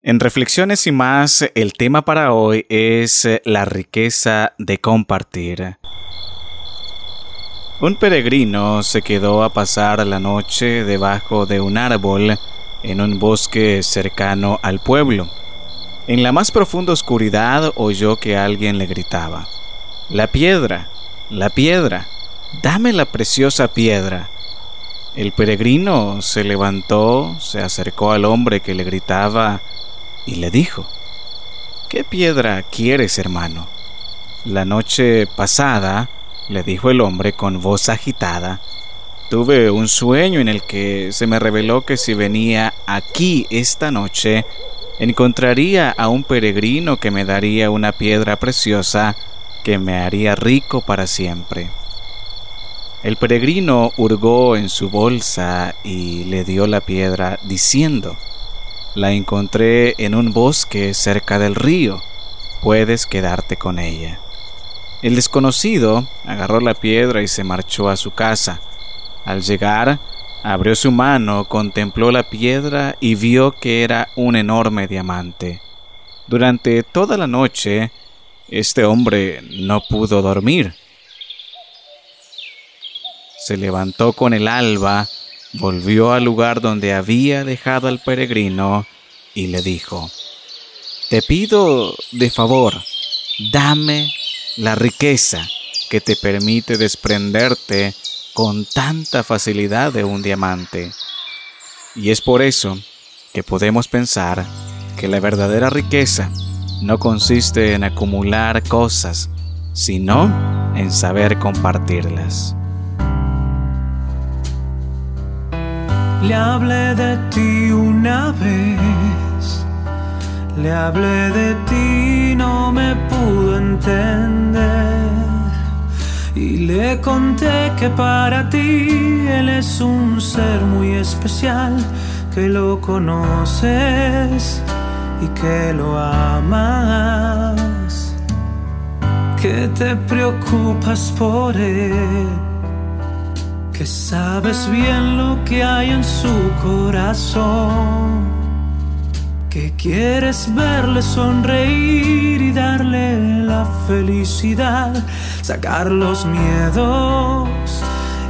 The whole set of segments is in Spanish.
En Reflexiones y más, el tema para hoy es la riqueza de compartir. Un peregrino se quedó a pasar la noche debajo de un árbol en un bosque cercano al pueblo. En la más profunda oscuridad oyó que alguien le gritaba, La piedra, la piedra, dame la preciosa piedra. El peregrino se levantó, se acercó al hombre que le gritaba y le dijo, ¿Qué piedra quieres, hermano? La noche pasada, le dijo el hombre con voz agitada, tuve un sueño en el que se me reveló que si venía aquí esta noche, encontraría a un peregrino que me daría una piedra preciosa que me haría rico para siempre. El peregrino hurgó en su bolsa y le dio la piedra diciendo, la encontré en un bosque cerca del río. Puedes quedarte con ella. El desconocido agarró la piedra y se marchó a su casa. Al llegar, abrió su mano, contempló la piedra y vio que era un enorme diamante. Durante toda la noche, este hombre no pudo dormir. Se levantó con el alba volvió al lugar donde había dejado al peregrino y le dijo, Te pido de favor, dame la riqueza que te permite desprenderte con tanta facilidad de un diamante. Y es por eso que podemos pensar que la verdadera riqueza no consiste en acumular cosas, sino en saber compartirlas. Le hablé de ti una vez, le hablé de ti, no me pudo entender. Y le conté que para ti Él es un ser muy especial, que lo conoces y que lo amas, que te preocupas por Él que sabes bien lo que hay en su corazón, que quieres verle sonreír y darle la felicidad, sacar los miedos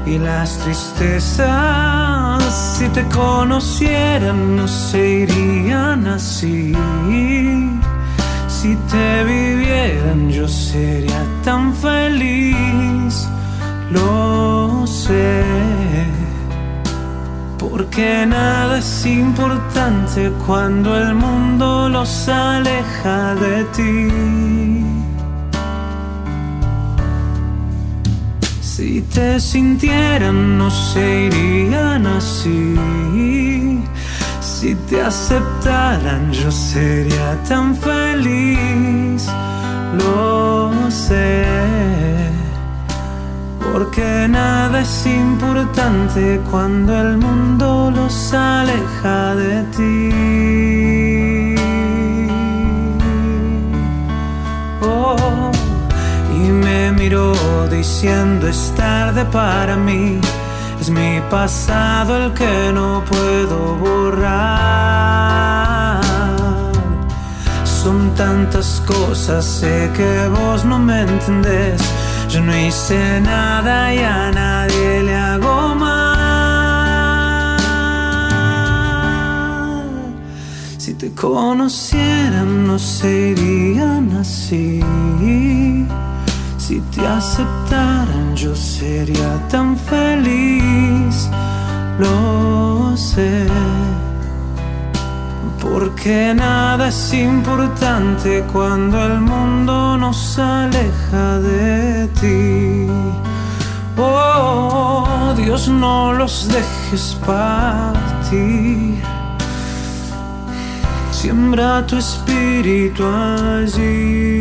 y las tristezas. Si te conocieran no se irían así. Si te vivieran yo sería tan feliz. Lo porque nada es importante cuando el mundo los aleja de ti. Si te sintieran no se irían así. Si te aceptaran yo sería tan feliz. Lo sé porque nada es importante cuando el mundo los aleja de ti. Oh, y me miró diciendo es tarde para mí, es mi pasado el que no puedo borrar. Son tantas cosas, sé que vos no me entendés yo no hice nada y a nadie le hago mal. Si te conocieran no se irían así. Si te aceptaran yo sería tan feliz. Lo sé porque nada es importante cuando el mundo nos aleja de ti. Oh, Dios, no los dejes partir. Siembra tu espíritu allí.